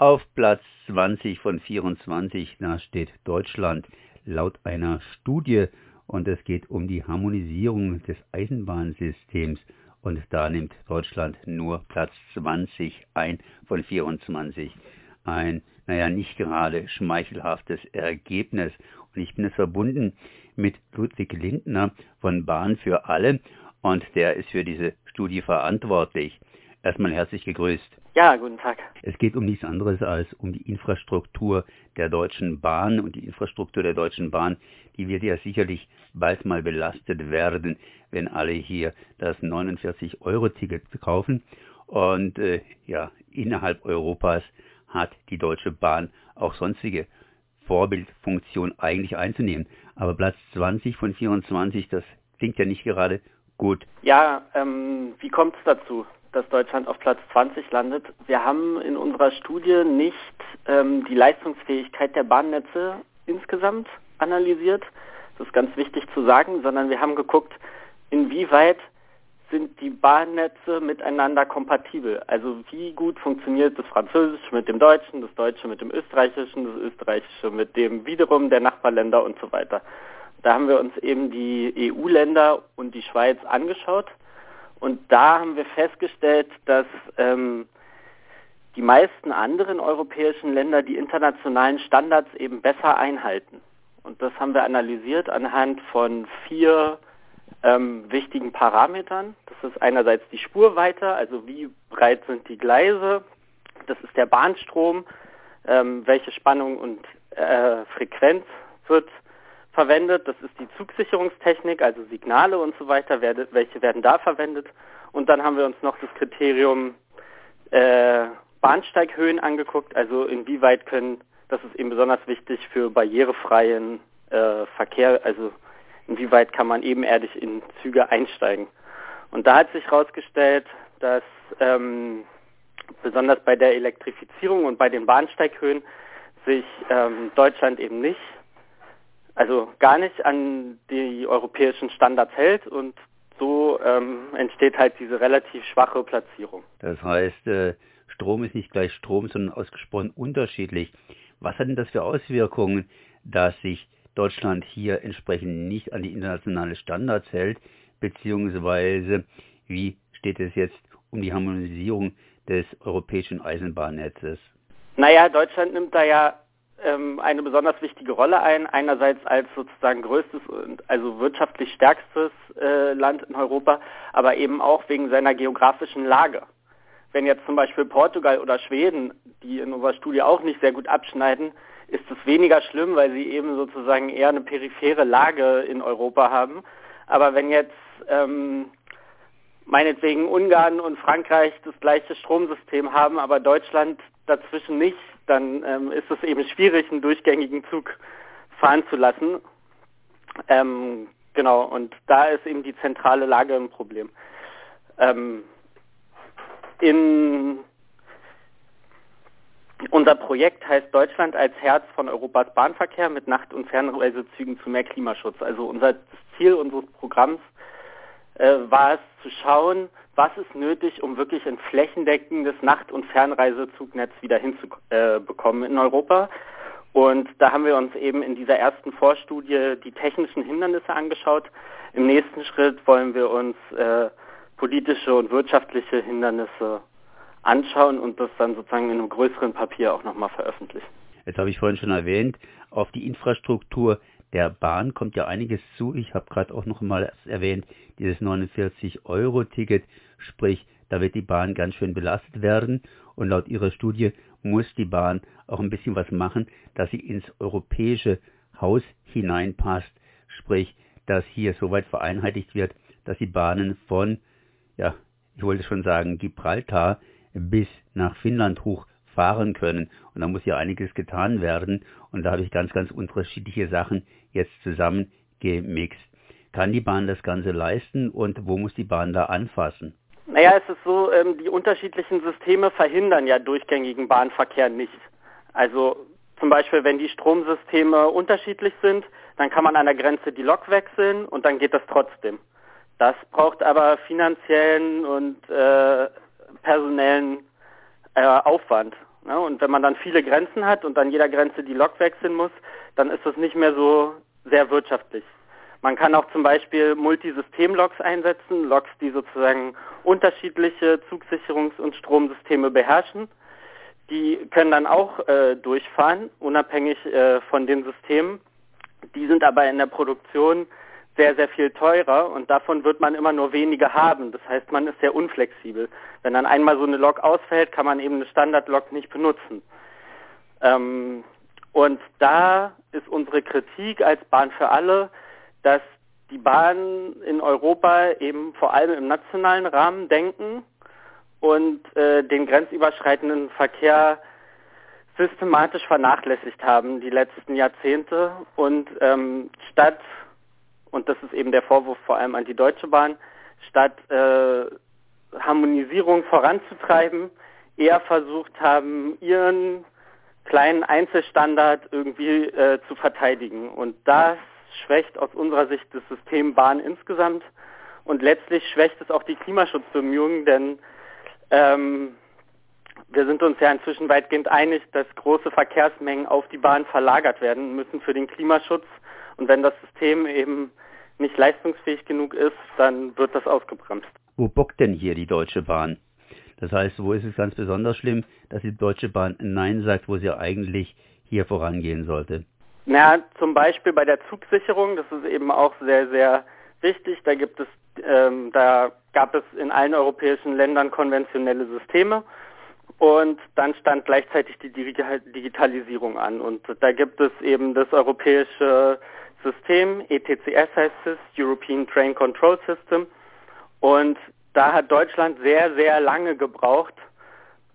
Auf Platz 20 von 24, da steht Deutschland laut einer Studie und es geht um die Harmonisierung des Eisenbahnsystems und da nimmt Deutschland nur Platz 20 ein von 24. Ein, naja, nicht gerade schmeichelhaftes Ergebnis. Und ich bin es verbunden mit Ludwig Lindner von Bahn für alle und der ist für diese Studie verantwortlich. Erstmal herzlich gegrüßt. Ja, guten Tag. Es geht um nichts anderes als um die Infrastruktur der Deutschen Bahn und die Infrastruktur der Deutschen Bahn, die wird ja sicherlich bald mal belastet werden, wenn alle hier das 49-Euro-Ticket kaufen. Und äh, ja, innerhalb Europas hat die Deutsche Bahn auch sonstige Vorbildfunktion eigentlich einzunehmen. Aber Platz 20 von 24, das klingt ja nicht gerade gut. Ja, ähm, wie kommt es dazu, dass Deutschland auf Platz 20 landet? Wir haben in unserer Studie nicht ähm, die Leistungsfähigkeit der Bahnnetze insgesamt analysiert. Das ist ganz wichtig zu sagen, sondern wir haben geguckt, inwieweit sind die Bahnnetze miteinander kompatibel. Also wie gut funktioniert das Französische mit dem Deutschen, das Deutsche mit dem Österreichischen, das Österreichische mit dem wiederum der Nachbarländer und so weiter. Da haben wir uns eben die EU-Länder und die Schweiz angeschaut und da haben wir festgestellt, dass ähm, die meisten anderen europäischen Länder die internationalen Standards eben besser einhalten. Und das haben wir analysiert anhand von vier ähm, wichtigen Parametern. Das ist einerseits die Spurweite, also wie breit sind die Gleise. Das ist der Bahnstrom, ähm, welche Spannung und äh, Frequenz wird verwendet. Das ist die Zugsicherungstechnik, also Signale und so weiter, werde, welche werden da verwendet. Und dann haben wir uns noch das Kriterium äh, Bahnsteighöhen angeguckt, also inwieweit können, das ist eben besonders wichtig für barrierefreien äh, Verkehr, also inwieweit kann man ebenerdig in Züge einsteigen. Und da hat sich herausgestellt, dass ähm, besonders bei der Elektrifizierung und bei den Bahnsteighöhen sich ähm, Deutschland eben nicht, also gar nicht an die europäischen Standards hält und so ähm, entsteht halt diese relativ schwache Platzierung. Das heißt, äh, Strom ist nicht gleich Strom, sondern ausgesprochen unterschiedlich. Was hat denn das für Auswirkungen, dass sich Deutschland hier entsprechend nicht an die internationale Standards hält, beziehungsweise wie steht es jetzt um die Harmonisierung des europäischen Eisenbahnnetzes? Naja, Deutschland nimmt da ja ähm, eine besonders wichtige Rolle ein. Einerseits als sozusagen größtes und also wirtschaftlich stärkstes äh, Land in Europa, aber eben auch wegen seiner geografischen Lage. Wenn jetzt zum Beispiel Portugal oder Schweden, die in unserer Studie auch nicht sehr gut abschneiden, ist es weniger schlimm, weil sie eben sozusagen eher eine periphere Lage in Europa haben. Aber wenn jetzt ähm, meinetwegen Ungarn und Frankreich das gleiche Stromsystem haben, aber Deutschland dazwischen nicht, dann ähm, ist es eben schwierig, einen durchgängigen Zug fahren zu lassen. Ähm, genau, und da ist eben die zentrale Lage ein Problem. Ähm, in unser Projekt heißt Deutschland als Herz von Europas Bahnverkehr mit Nacht- und Fernreisezügen zu mehr Klimaschutz. Also unser Ziel unseres Programms äh, war es zu schauen, was ist nötig, um wirklich ein flächendeckendes Nacht- und Fernreisezugnnetz wieder hinzubekommen äh, in Europa. Und da haben wir uns eben in dieser ersten Vorstudie die technischen Hindernisse angeschaut. Im nächsten Schritt wollen wir uns äh, politische und wirtschaftliche Hindernisse anschauen und das dann sozusagen in einem größeren Papier auch nochmal veröffentlichen. Jetzt habe ich vorhin schon erwähnt, auf die Infrastruktur der Bahn kommt ja einiges zu. Ich habe gerade auch noch mal erwähnt, dieses 49-Euro-Ticket, sprich, da wird die Bahn ganz schön belastet werden. Und laut ihrer Studie muss die Bahn auch ein bisschen was machen, dass sie ins europäische Haus hineinpasst. Sprich, dass hier soweit vereinheitlicht wird, dass die Bahnen von, ja, ich wollte schon sagen, Gibraltar bis nach Finnland hoch fahren können. Und da muss ja einiges getan werden. Und da habe ich ganz, ganz unterschiedliche Sachen jetzt zusammengemixt. Kann die Bahn das Ganze leisten und wo muss die Bahn da anfassen? Naja, es ist so, ähm, die unterschiedlichen Systeme verhindern ja durchgängigen Bahnverkehr nicht. Also zum Beispiel, wenn die Stromsysteme unterschiedlich sind, dann kann man an der Grenze die Lok wechseln und dann geht das trotzdem. Das braucht aber finanziellen und äh, personellen äh, Aufwand. Ja, und wenn man dann viele Grenzen hat und an jeder Grenze die Lok wechseln muss, dann ist das nicht mehr so sehr wirtschaftlich. Man kann auch zum Beispiel Multisystem-Loks einsetzen, Loks, die sozusagen unterschiedliche Zugsicherungs- und Stromsysteme beherrschen. Die können dann auch äh, durchfahren, unabhängig äh, von den Systemen. Die sind aber in der Produktion sehr, sehr viel teurer und davon wird man immer nur wenige haben. Das heißt, man ist sehr unflexibel. Wenn dann einmal so eine Lok ausfällt, kann man eben eine Standard-Lok nicht benutzen. Ähm, und da ist unsere Kritik als Bahn für alle, dass die Bahnen in Europa eben vor allem im nationalen Rahmen denken und äh, den grenzüberschreitenden Verkehr systematisch vernachlässigt haben die letzten Jahrzehnte und ähm, statt und das ist eben der Vorwurf vor allem an die Deutsche Bahn, statt äh, Harmonisierung voranzutreiben, eher versucht haben, ihren kleinen Einzelstandard irgendwie äh, zu verteidigen. Und das schwächt aus unserer Sicht das System Bahn insgesamt und letztlich schwächt es auch die Klimaschutzbemühungen, denn ähm, wir sind uns ja inzwischen weitgehend einig, dass große Verkehrsmengen auf die Bahn verlagert werden müssen für den Klimaschutz. Und wenn das System eben nicht leistungsfähig genug ist, dann wird das ausgebremst. Wo bockt denn hier die Deutsche Bahn? Das heißt, wo ist es ganz besonders schlimm, dass die Deutsche Bahn Nein sagt, wo sie eigentlich hier vorangehen sollte? Na, zum Beispiel bei der Zugsicherung, das ist eben auch sehr, sehr wichtig. Da gibt es, ähm, da gab es in allen europäischen Ländern konventionelle Systeme und dann stand gleichzeitig die Digitalisierung an. Und da gibt es eben das europäische System, ETCS heißt es, European Train Control System. Und da hat Deutschland sehr, sehr lange gebraucht,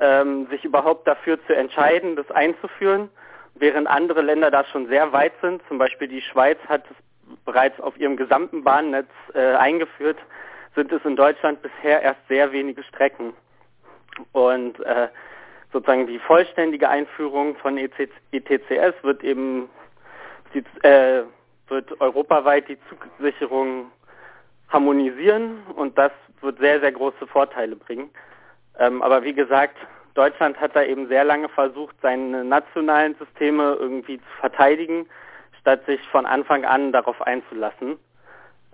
ähm, sich überhaupt dafür zu entscheiden, das einzuführen, während andere Länder da schon sehr weit sind. Zum Beispiel die Schweiz hat es bereits auf ihrem gesamten Bahnnetz äh, eingeführt, sind es in Deutschland bisher erst sehr wenige Strecken. Und äh, sozusagen die vollständige Einführung von ETCS wird eben die, äh, wird europaweit die Zugsicherung harmonisieren und das wird sehr, sehr große Vorteile bringen. Ähm, aber wie gesagt, Deutschland hat da eben sehr lange versucht, seine nationalen Systeme irgendwie zu verteidigen, statt sich von Anfang an darauf einzulassen,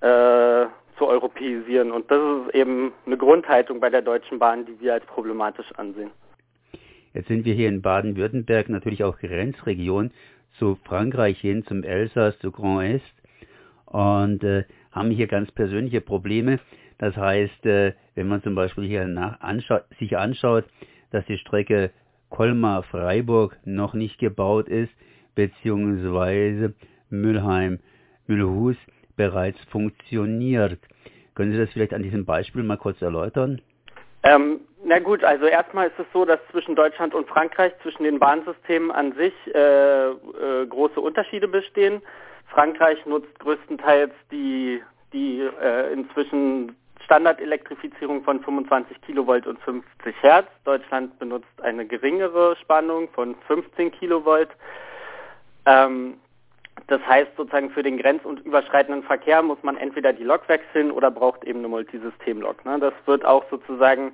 äh, zu europäisieren. Und das ist eben eine Grundhaltung bei der Deutschen Bahn, die wir als problematisch ansehen. Jetzt sind wir hier in Baden-Württemberg natürlich auch Grenzregion zu Frankreich hin, zum Elsass, zu Grand Est und äh, haben hier ganz persönliche Probleme. Das heißt, äh, wenn man zum Beispiel hier nach, anscha sich anschaut, dass die Strecke Colmar-Freiburg noch nicht gebaut ist, beziehungsweise Mülheim-Mühlhus bereits funktioniert. Können Sie das vielleicht an diesem Beispiel mal kurz erläutern? Ähm, na gut, also erstmal ist es so, dass zwischen Deutschland und Frankreich, zwischen den Bahnsystemen an sich äh, äh, große Unterschiede bestehen. Frankreich nutzt größtenteils die, die äh, inzwischen Standardelektrifizierung von 25 Kilovolt und 50 Hertz. Deutschland benutzt eine geringere Spannung von 15 Kilovolt. Ähm, das heißt sozusagen für den grenz- und überschreitenden Verkehr muss man entweder die Lok wechseln oder braucht eben eine Multisystem-Lok. Ne? Das wird auch sozusagen,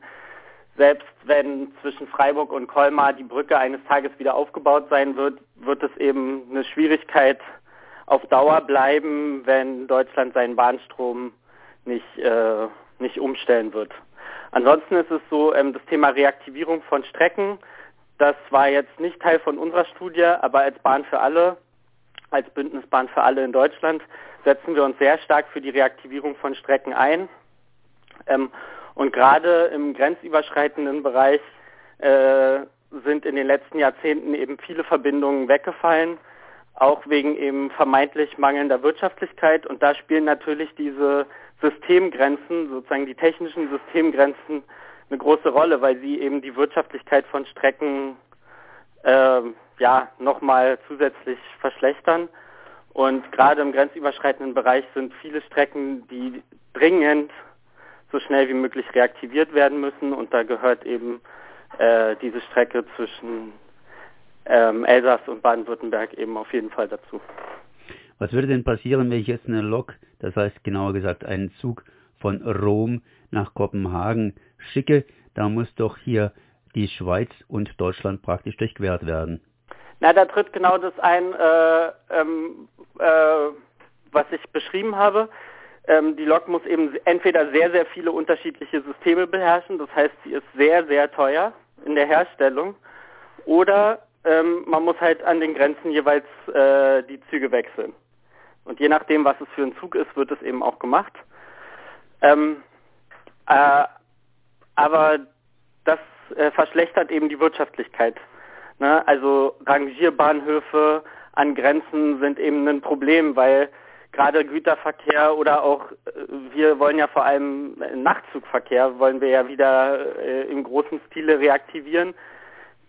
selbst wenn zwischen Freiburg und Colmar die Brücke eines Tages wieder aufgebaut sein wird, wird es eben eine Schwierigkeit auf Dauer bleiben, wenn Deutschland seinen Bahnstrom nicht, äh, nicht umstellen wird. Ansonsten ist es so, ähm, das Thema Reaktivierung von Strecken, das war jetzt nicht Teil von unserer Studie, aber als Bahn für alle als Bündnisbahn für alle in Deutschland setzen wir uns sehr stark für die Reaktivierung von Strecken ein. Ähm, und gerade im grenzüberschreitenden Bereich äh, sind in den letzten Jahrzehnten eben viele Verbindungen weggefallen, auch wegen eben vermeintlich mangelnder Wirtschaftlichkeit. Und da spielen natürlich diese Systemgrenzen, sozusagen die technischen Systemgrenzen, eine große Rolle, weil sie eben die Wirtschaftlichkeit von Strecken äh, ja, nochmal zusätzlich verschlechtern. Und gerade im grenzüberschreitenden Bereich sind viele Strecken, die dringend so schnell wie möglich reaktiviert werden müssen. Und da gehört eben äh, diese Strecke zwischen ähm, Elsass und Baden-Württemberg eben auf jeden Fall dazu. Was würde denn passieren, wenn ich jetzt eine Lok, das heißt genauer gesagt einen Zug von Rom nach Kopenhagen schicke? Da muss doch hier die Schweiz und Deutschland praktisch durchquert werden. Na, da tritt genau das ein, äh, ähm, äh, was ich beschrieben habe. Ähm, die Lok muss eben entweder sehr, sehr viele unterschiedliche Systeme beherrschen, das heißt, sie ist sehr, sehr teuer in der Herstellung, oder ähm, man muss halt an den Grenzen jeweils äh, die Züge wechseln. Und je nachdem, was es für ein Zug ist, wird es eben auch gemacht. Ähm, äh, aber das äh, verschlechtert eben die Wirtschaftlichkeit. Ne? Also Rangierbahnhöfe an Grenzen sind eben ein Problem, weil gerade Güterverkehr oder auch äh, wir wollen ja vor allem Nachtzugverkehr wollen wir ja wieder äh, im großen Stile reaktivieren.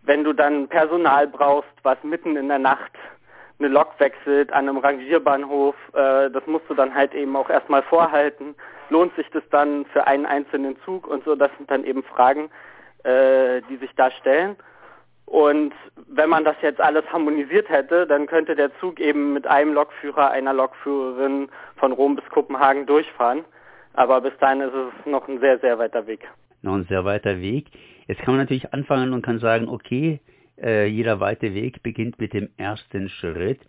Wenn du dann Personal brauchst, was mitten in der Nacht eine Lok wechselt an einem Rangierbahnhof, äh, das musst du dann halt eben auch erstmal vorhalten. Lohnt sich das dann für einen einzelnen Zug und so? Das sind dann eben Fragen, äh, die sich da stellen. Und wenn man das jetzt alles harmonisiert hätte, dann könnte der Zug eben mit einem Lokführer, einer Lokführerin von Rom bis Kopenhagen durchfahren. Aber bis dahin ist es noch ein sehr, sehr weiter Weg. Noch ein sehr weiter Weg. Jetzt kann man natürlich anfangen und kann sagen, okay, äh, jeder weite Weg beginnt mit dem ersten Schritt.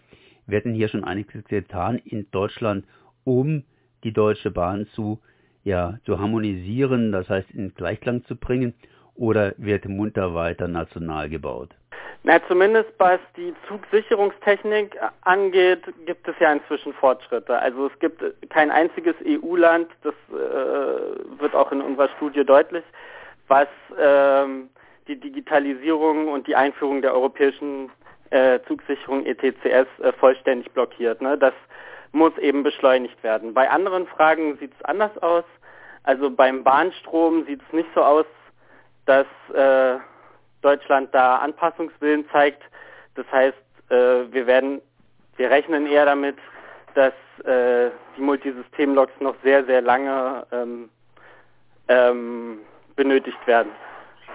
Wir hatten hier schon einiges getan in Deutschland, um die Deutsche Bahn zu, ja, zu harmonisieren, das heißt in Gleichklang zu bringen, oder wird munter weiter national gebaut? Na, zumindest was die Zugsicherungstechnik angeht, gibt es ja inzwischen Fortschritte. Also es gibt kein einziges EU-Land, das äh, wird auch in unserer Studie deutlich, was ähm, die Digitalisierung und die Einführung der europäischen äh, Zugsicherung ETCS äh, vollständig blockiert. Ne? Das muss eben beschleunigt werden. Bei anderen Fragen sieht es anders aus. Also beim Bahnstrom sieht es nicht so aus, dass äh, Deutschland da Anpassungswillen zeigt. Das heißt, äh, wir werden, wir rechnen eher damit, dass äh, die Multisystemloks noch sehr, sehr lange ähm, ähm, benötigt werden.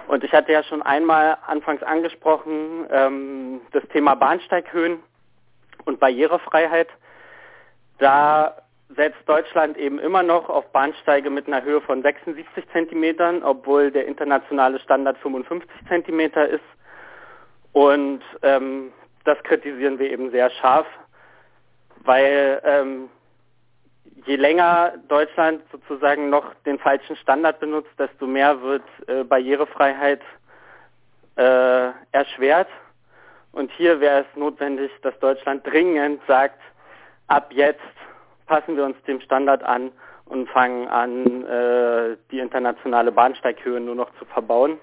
Und ich hatte ja schon einmal anfangs angesprochen, ähm, das Thema Bahnsteighöhen und Barrierefreiheit. Da setzt Deutschland eben immer noch auf Bahnsteige mit einer Höhe von 76 Zentimetern, obwohl der internationale Standard 55 Zentimeter ist. Und ähm, das kritisieren wir eben sehr scharf, weil ähm, je länger Deutschland sozusagen noch den falschen Standard benutzt, desto mehr wird äh, Barrierefreiheit äh, erschwert. Und hier wäre es notwendig, dass Deutschland dringend sagt, ab jetzt passen wir uns dem Standard an und fangen an, äh, die internationale Bahnsteighöhe nur noch zu verbauen.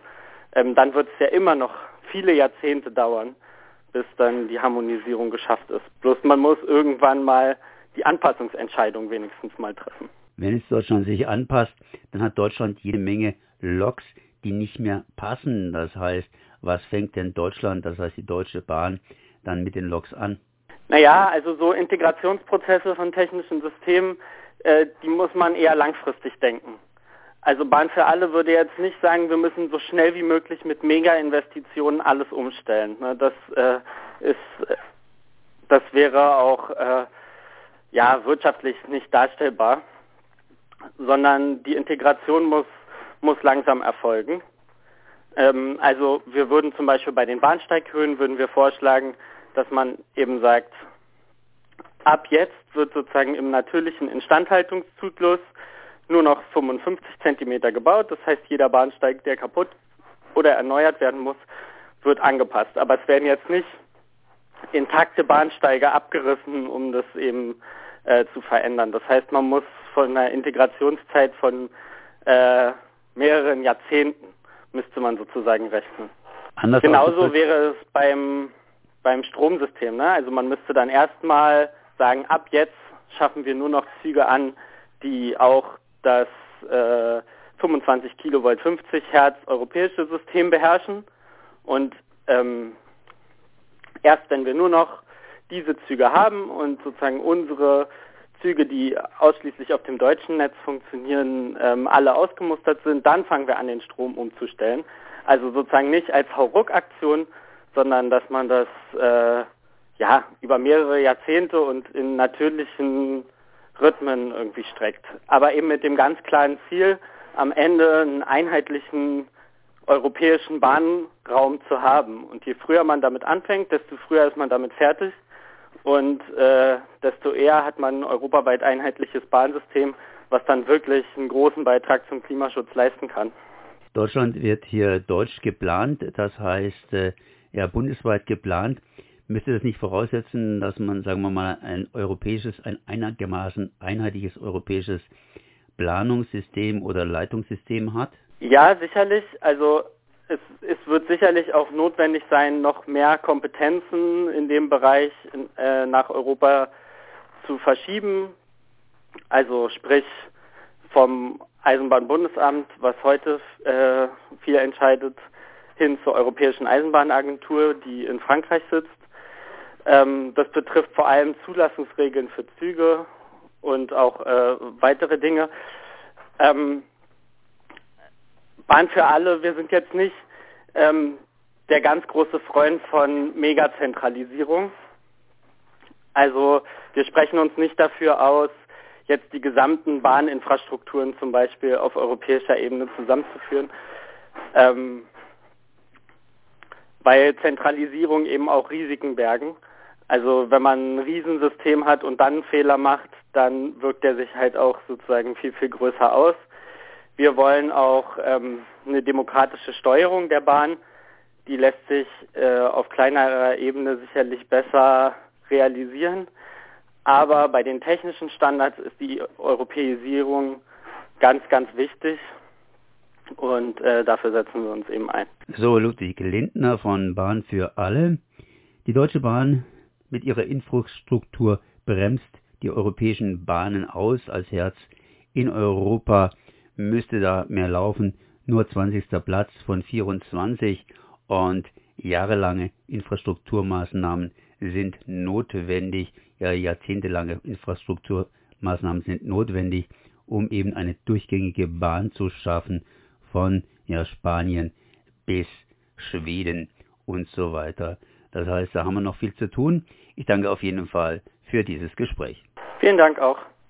Ähm, dann wird es ja immer noch viele Jahrzehnte dauern, bis dann die Harmonisierung geschafft ist. Bloß man muss irgendwann mal die Anpassungsentscheidung wenigstens mal treffen. Wenn es Deutschland sich anpasst, dann hat Deutschland jede Menge Loks, die nicht mehr passen. Das heißt, was fängt denn Deutschland, das heißt die Deutsche Bahn, dann mit den Loks an? Naja, also so Integrationsprozesse von technischen Systemen, äh, die muss man eher langfristig denken. Also Bahn für alle würde jetzt nicht sagen, wir müssen so schnell wie möglich mit Mega-Investitionen alles umstellen. Ne, das äh, ist, das wäre auch äh, ja wirtschaftlich nicht darstellbar, sondern die Integration muss muss langsam erfolgen. Ähm, also wir würden zum Beispiel bei den Bahnsteighöhen würden wir vorschlagen, dass man eben sagt, ab jetzt wird sozusagen im natürlichen Instandhaltungszyklus nur noch 55 Zentimeter gebaut. Das heißt, jeder Bahnsteig, der kaputt oder erneuert werden muss, wird angepasst. Aber es werden jetzt nicht intakte Bahnsteige abgerissen, um das eben äh, zu verändern. Das heißt, man muss von einer Integrationszeit von äh, mehreren Jahrzehnten müsste man sozusagen rechnen. Anders Genauso wäre es beim beim Stromsystem. Ne? Also man müsste dann erstmal sagen, ab jetzt schaffen wir nur noch Züge an, die auch das äh, 25 Kilovolt 50 Hertz europäische System beherrschen. Und ähm, erst wenn wir nur noch diese Züge haben und sozusagen unsere Züge, die ausschließlich auf dem deutschen Netz funktionieren, ähm, alle ausgemustert sind, dann fangen wir an, den Strom umzustellen. Also sozusagen nicht als Hauruck-Aktion, sondern dass man das äh, ja über mehrere Jahrzehnte und in natürlichen Rhythmen irgendwie streckt. Aber eben mit dem ganz klaren Ziel, am Ende einen einheitlichen europäischen Bahnraum zu haben. Und je früher man damit anfängt, desto früher ist man damit fertig und äh, desto eher hat man ein europaweit einheitliches Bahnsystem, was dann wirklich einen großen Beitrag zum Klimaschutz leisten kann. Deutschland wird hier deutsch geplant, das heißt äh, ja bundesweit geplant. Müsste das nicht voraussetzen, dass man, sagen wir mal, ein europäisches, ein einigermaßen einheitliches europäisches Planungssystem oder Leitungssystem hat? Ja, sicherlich. Also es, es wird sicherlich auch notwendig sein, noch mehr Kompetenzen in dem Bereich äh, nach Europa zu verschieben. Also sprich vom Eisenbahnbundesamt, was heute äh, viel entscheidet, hin zur Europäischen Eisenbahnagentur, die in Frankreich sitzt. Ähm, das betrifft vor allem Zulassungsregeln für Züge und auch äh, weitere Dinge. Ähm, Bahn für alle, wir sind jetzt nicht ähm, der ganz große Freund von Megazentralisierung. Also wir sprechen uns nicht dafür aus, jetzt die gesamten Bahninfrastrukturen zum Beispiel auf europäischer Ebene zusammenzuführen, ähm, weil Zentralisierung eben auch Risiken bergen. Also wenn man ein Riesensystem hat und dann einen Fehler macht, dann wirkt der sich halt auch sozusagen viel, viel größer aus. Wir wollen auch ähm, eine demokratische Steuerung der Bahn. Die lässt sich äh, auf kleinerer Ebene sicherlich besser realisieren. Aber bei den technischen Standards ist die Europäisierung ganz, ganz wichtig. Und äh, dafür setzen wir uns eben ein. So, Ludwig Lindner von Bahn für alle. Die Deutsche Bahn mit ihrer Infrastruktur bremst die europäischen Bahnen aus als Herz in Europa müsste da mehr laufen. Nur 20. Platz von 24 und jahrelange Infrastrukturmaßnahmen sind notwendig, ja jahrzehntelange Infrastrukturmaßnahmen sind notwendig, um eben eine durchgängige Bahn zu schaffen von ja, Spanien bis Schweden und so weiter. Das heißt, da haben wir noch viel zu tun. Ich danke auf jeden Fall für dieses Gespräch. Vielen Dank auch.